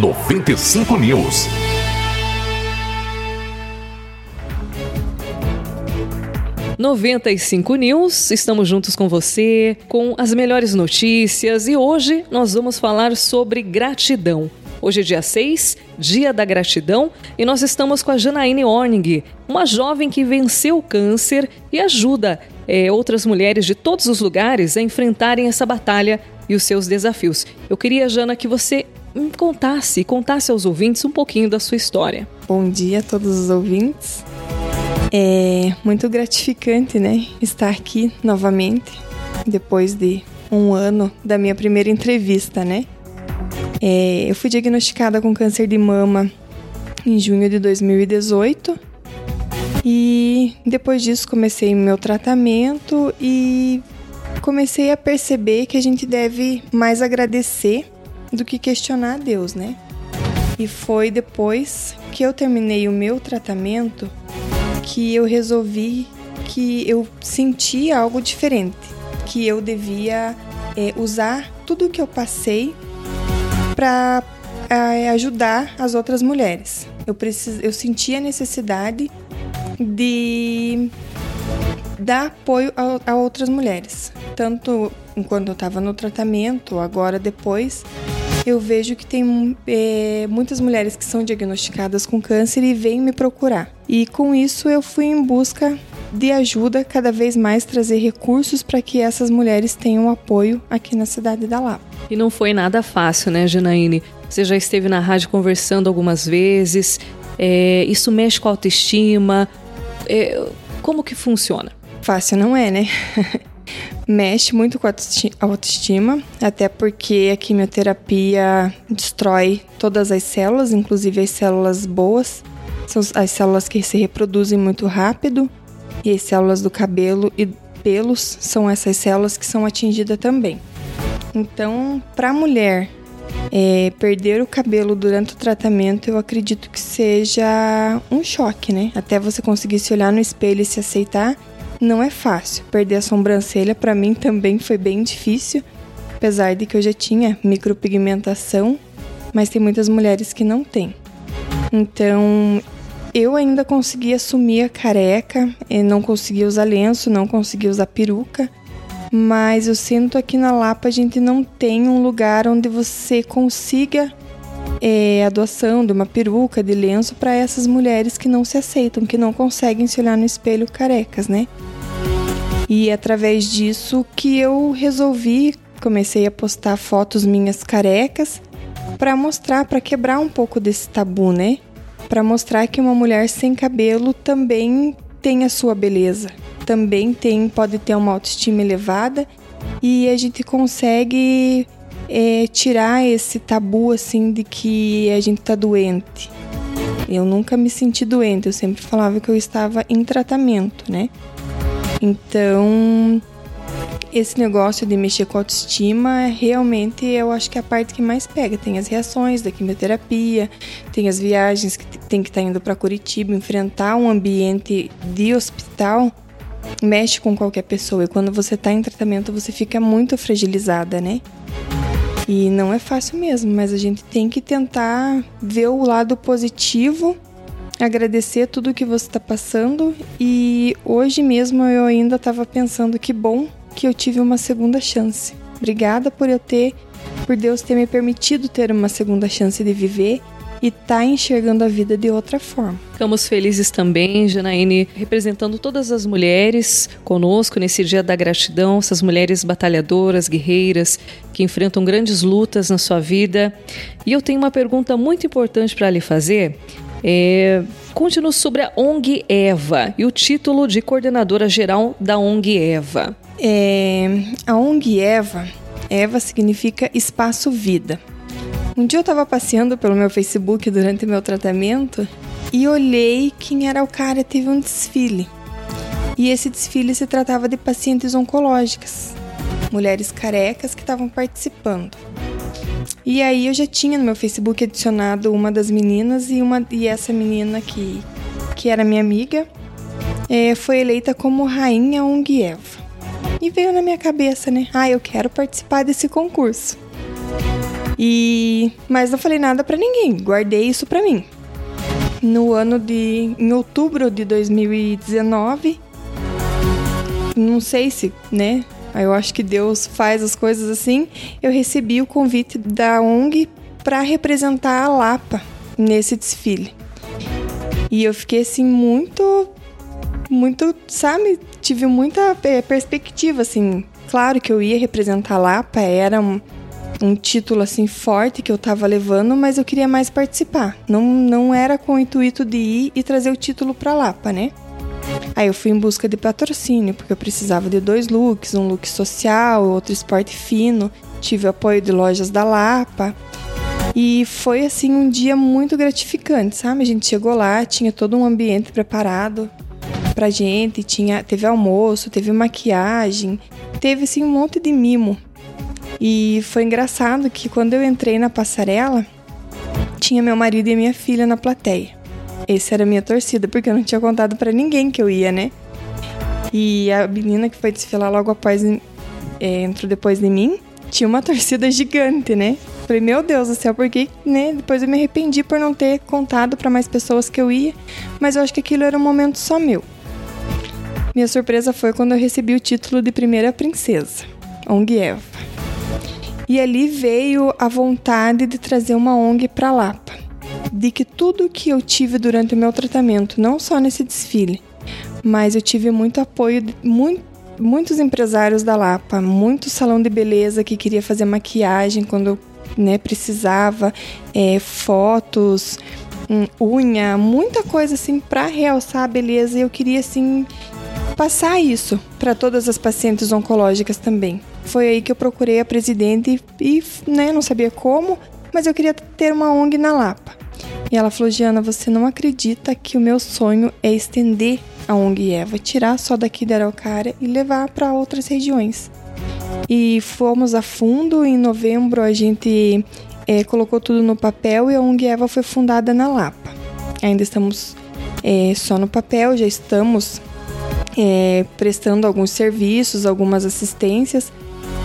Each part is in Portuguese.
95 News. Noventa e cinco News, estamos juntos com você, com as melhores notícias e hoje nós vamos falar sobre gratidão. Hoje é dia 6, Dia da Gratidão, e nós estamos com a Janaíne Orning, uma jovem que venceu o câncer e ajuda é, outras mulheres de todos os lugares a enfrentarem essa batalha e os seus desafios. Eu queria, Jana, que você contasse, contasse aos ouvintes um pouquinho da sua história. Bom dia a todos os ouvintes. É muito gratificante, né, estar aqui novamente depois de um ano da minha primeira entrevista, né? É, eu fui diagnosticada com câncer de mama em junho de 2018 e depois disso comecei meu tratamento e comecei a perceber que a gente deve mais agradecer do que questionar a Deus, né? E foi depois que eu terminei o meu tratamento que eu resolvi que eu sentia algo diferente, que eu devia é, usar tudo o que eu passei para é, ajudar as outras mulheres. Eu, precis, eu senti a necessidade de dar apoio a, a outras mulheres. Tanto enquanto eu estava no tratamento, agora depois, eu vejo que tem é, muitas mulheres que são diagnosticadas com câncer e vêm me procurar. E com isso eu fui em busca de ajuda, cada vez mais trazer recursos para que essas mulheres tenham apoio aqui na cidade da Lapa. E não foi nada fácil, né, Janaíne? Você já esteve na rádio conversando algumas vezes. É, isso mexe com a autoestima. É, como que funciona? Fácil não é, né? mexe muito com a autoestima, até porque a quimioterapia destrói todas as células, inclusive as células boas, são as células que se reproduzem muito rápido, e as células do cabelo e pelos são essas células que são atingidas também. Então, para a mulher é, perder o cabelo durante o tratamento, eu acredito que seja um choque, né? Até você conseguir se olhar no espelho e se aceitar, não é fácil. Perder a sobrancelha para mim também foi bem difícil, apesar de que eu já tinha micropigmentação, mas tem muitas mulheres que não têm. Então, eu ainda consegui assumir a careca, não consegui usar lenço, não consegui usar peruca, mas eu sinto aqui na Lapa a gente não tem um lugar onde você consiga é, a doação de uma peruca, de lenço para essas mulheres que não se aceitam, que não conseguem se olhar no espelho carecas, né? E é através disso que eu resolvi, comecei a postar fotos minhas carecas para mostrar, para quebrar um pouco desse tabu, né? Para mostrar que uma mulher sem cabelo também tem a sua beleza, também tem, pode ter uma autoestima elevada e a gente consegue é, tirar esse tabu assim de que a gente tá doente. Eu nunca me senti doente, eu sempre falava que eu estava em tratamento, né? Então, esse negócio de mexer com a autoestima, realmente eu acho que é a parte que mais pega. Tem as reações da quimioterapia, tem as viagens que tem que estar tá indo para Curitiba, enfrentar um ambiente de hospital mexe com qualquer pessoa e quando você está em tratamento você fica muito fragilizada, né? E não é fácil mesmo, mas a gente tem que tentar ver o lado positivo, agradecer tudo que você está passando e hoje mesmo eu ainda estava pensando que bom que eu tive uma segunda chance. Obrigada por eu ter, por Deus ter me permitido ter uma segunda chance de viver e tá enxergando a vida de outra forma. Ficamos felizes também, Janaíne, representando todas as mulheres conosco nesse dia da gratidão, essas mulheres batalhadoras, guerreiras, que enfrentam grandes lutas na sua vida. E eu tenho uma pergunta muito importante para lhe fazer. É, Conte-nos sobre a ONG Eva e o título de coordenadora geral da ONG Eva. É, a ONG Eva, Eva significa Espaço Vida. Um dia eu estava passeando pelo meu Facebook durante meu tratamento e olhei quem era o cara. Teve um desfile. E esse desfile se tratava de pacientes oncológicas, mulheres carecas que estavam participando. E aí eu já tinha no meu Facebook adicionado uma das meninas e uma e essa menina que que era minha amiga é, foi eleita como rainha Eva. E veio na minha cabeça, né? Ah, eu quero participar desse concurso. E mas não falei nada para ninguém, guardei isso para mim. No ano de em outubro de 2019, não sei se, né? Eu acho que Deus faz as coisas assim. Eu recebi o convite da ONG para representar a Lapa nesse desfile. E eu fiquei assim muito muito, sabe, tive muita perspectiva assim. Claro que eu ia representar a Lapa, era um, título assim forte que eu tava levando, mas eu queria mais participar. Não não era com o intuito de ir e trazer o título para Lapa, né? Aí eu fui em busca de patrocínio, porque eu precisava de dois looks, um look social, outro esporte fino. Tive apoio de lojas da Lapa. E foi assim um dia muito gratificante, sabe? A gente chegou lá, tinha todo um ambiente preparado pra gente, tinha, teve almoço, teve maquiagem, teve assim um monte de mimo. E foi engraçado que quando eu entrei na passarela, tinha meu marido e minha filha na plateia. Essa era a minha torcida, porque eu não tinha contado para ninguém que eu ia, né? E a menina que foi desfilar logo após, é, entrou depois de mim, tinha uma torcida gigante, né? Falei, meu Deus do céu, porque, né? Depois eu me arrependi por não ter contado para mais pessoas que eu ia, mas eu acho que aquilo era um momento só meu. Minha surpresa foi quando eu recebi o título de primeira princesa, ONG Eva. E ali veio a vontade de trazer uma ONG para Lapa de que tudo que eu tive durante o meu tratamento, não só nesse desfile, mas eu tive muito apoio de muito, muitos empresários da Lapa, muito salão de beleza que queria fazer maquiagem quando eu né, precisava, é, fotos, um, unha, muita coisa assim para realçar a beleza. E eu queria assim passar isso para todas as pacientes oncológicas também. Foi aí que eu procurei a presidente e, né, não sabia como, mas eu queria ter uma ONG na Lapa. E ela falou: Giana, você não acredita que o meu sonho é estender a ONG Eva, tirar só daqui da Araucária e levar para outras regiões. E fomos a fundo. Em novembro a gente é, colocou tudo no papel e a ONG Eva foi fundada na Lapa. Ainda estamos é, só no papel, já estamos é, prestando alguns serviços, algumas assistências,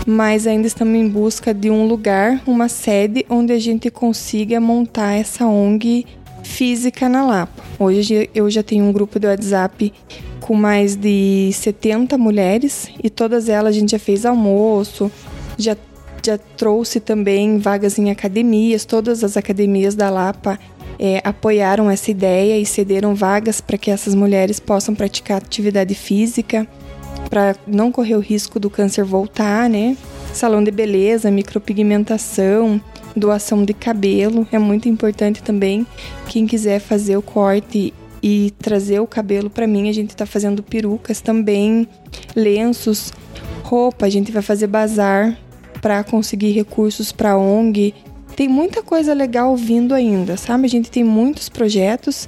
mas ainda estamos em busca de um lugar, uma sede onde a gente consiga montar essa ONG física na Lapa. Hoje eu já tenho um grupo do WhatsApp com mais de 70 mulheres e todas elas a gente já fez almoço, já, já trouxe também vagas em academias, todas as academias da Lapa é, apoiaram essa ideia e cederam vagas para que essas mulheres possam praticar atividade física para não correr o risco do câncer voltar, né? Salão de beleza, micropigmentação, doação de cabelo é muito importante também. Quem quiser fazer o corte e trazer o cabelo para mim, a gente está fazendo perucas também, lenços, roupa, a gente vai fazer bazar para conseguir recursos para ONG. Tem muita coisa legal vindo ainda, sabe? A gente tem muitos projetos,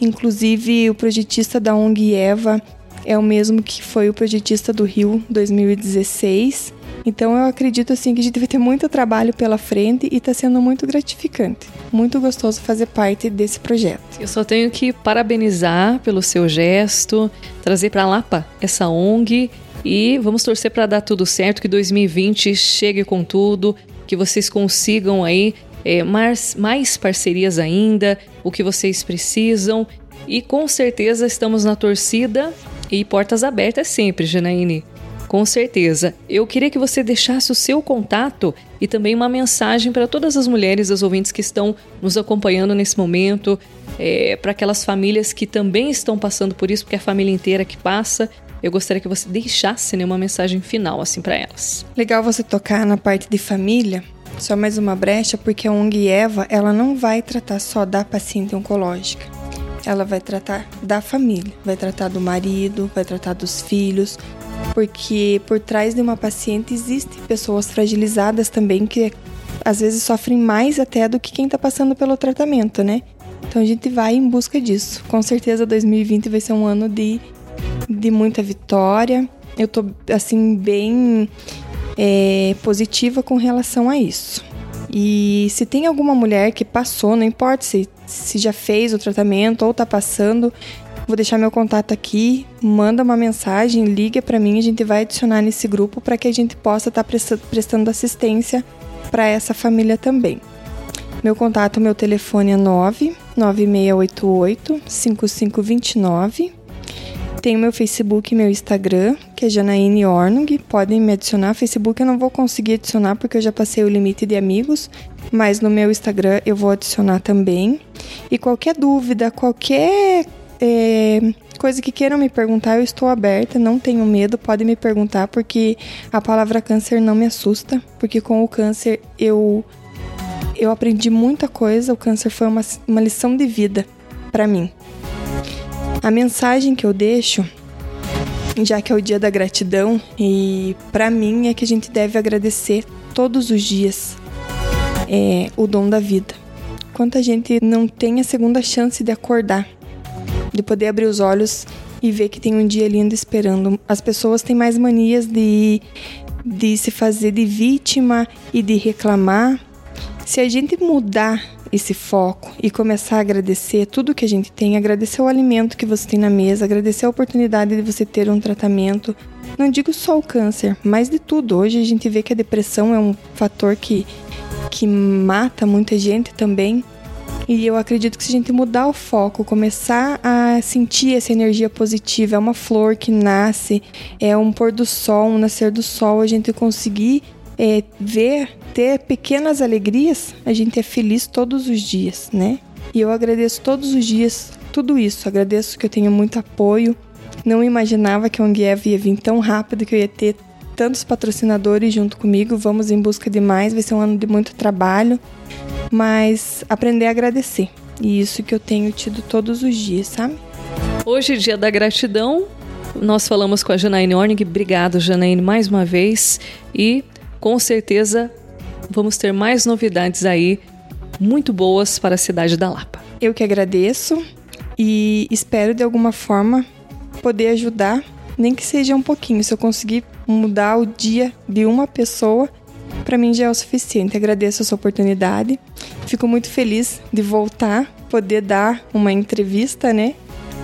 inclusive o projetista da ONG Eva é o mesmo que foi o projetista do Rio 2016. Então eu acredito assim que a gente vai ter muito trabalho pela frente e está sendo muito gratificante. Muito gostoso fazer parte desse projeto. Eu só tenho que parabenizar pelo seu gesto, trazer para Lapa essa ONG e vamos torcer para dar tudo certo, que 2020 chegue com tudo, que vocês consigam aí é, mais, mais parcerias ainda, o que vocês precisam. E com certeza estamos na torcida e portas abertas sempre, Janaíne. Com certeza. Eu queria que você deixasse o seu contato e também uma mensagem para todas as mulheres, as ouvintes que estão nos acompanhando nesse momento, é, para aquelas famílias que também estão passando por isso, porque é a família inteira que passa. Eu gostaria que você deixasse né, uma mensagem final assim para elas. Legal você tocar na parte de família. Só mais uma brecha, porque a ONG Eva ela não vai tratar só da paciente oncológica ela vai tratar da família, vai tratar do marido, vai tratar dos filhos, porque por trás de uma paciente existem pessoas fragilizadas também que às vezes sofrem mais até do que quem está passando pelo tratamento, né? Então a gente vai em busca disso. Com certeza 2020 vai ser um ano de, de muita vitória. Eu tô assim bem é, positiva com relação a isso. E se tem alguma mulher que passou, não importa se, se já fez o tratamento ou tá passando, vou deixar meu contato aqui, manda uma mensagem, liga para mim, a gente vai adicionar nesse grupo para que a gente possa estar tá prestando assistência para essa família também. Meu contato, meu telefone é 99688 5529. Tem meu Facebook e meu Instagram, que é Janaíne Ornung. Podem me adicionar. Facebook eu não vou conseguir adicionar porque eu já passei o limite de amigos, mas no meu Instagram eu vou adicionar também. E qualquer dúvida, qualquer é, coisa que queiram me perguntar, eu estou aberta, não tenho medo, podem me perguntar, porque a palavra câncer não me assusta, porque com o câncer eu eu aprendi muita coisa, o câncer foi uma, uma lição de vida para mim. A mensagem que eu deixo, já que é o dia da gratidão, e para mim é que a gente deve agradecer todos os dias é, o dom da vida. Quanta gente não tem a segunda chance de acordar, de poder abrir os olhos e ver que tem um dia lindo esperando. As pessoas têm mais manias de, de se fazer de vítima e de reclamar se a gente mudar esse foco e começar a agradecer tudo que a gente tem, agradecer o alimento que você tem na mesa, agradecer a oportunidade de você ter um tratamento, não digo só o câncer, mas de tudo. Hoje a gente vê que a depressão é um fator que, que mata muita gente também. E eu acredito que se a gente mudar o foco, começar a sentir essa energia positiva, é uma flor que nasce, é um pôr do sol, um nascer do sol, a gente conseguir é, ver, ter pequenas alegrias, a gente é feliz todos os dias, né? E eu agradeço todos os dias tudo isso. Agradeço que eu tenho muito apoio. Não imaginava que a Ongiev ia vir tão rápido, que eu ia ter tantos patrocinadores junto comigo. Vamos em busca de mais. Vai ser um ano de muito trabalho, mas aprender a agradecer. E isso que eu tenho tido todos os dias, sabe? Hoje, dia da gratidão, nós falamos com a Janaíne Ornig. Obrigado, Janaíne, mais uma vez. E com certeza vamos ter mais novidades aí muito boas para a cidade da Lapa. Eu que agradeço e espero de alguma forma poder ajudar, nem que seja um pouquinho. Se eu conseguir mudar o dia de uma pessoa, para mim já é o suficiente. Agradeço essa oportunidade. Fico muito feliz de voltar, poder dar uma entrevista, né?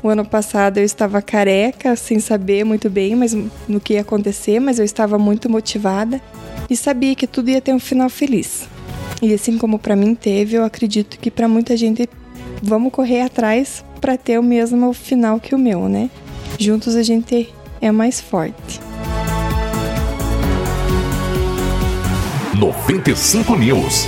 O ano passado eu estava careca, sem saber muito bem mas no que ia acontecer, mas eu estava muito motivada e sabia que tudo ia ter um final feliz. E assim como para mim teve, eu acredito que para muita gente vamos correr atrás para ter o mesmo final que o meu, né? Juntos a gente é mais forte. 95 News.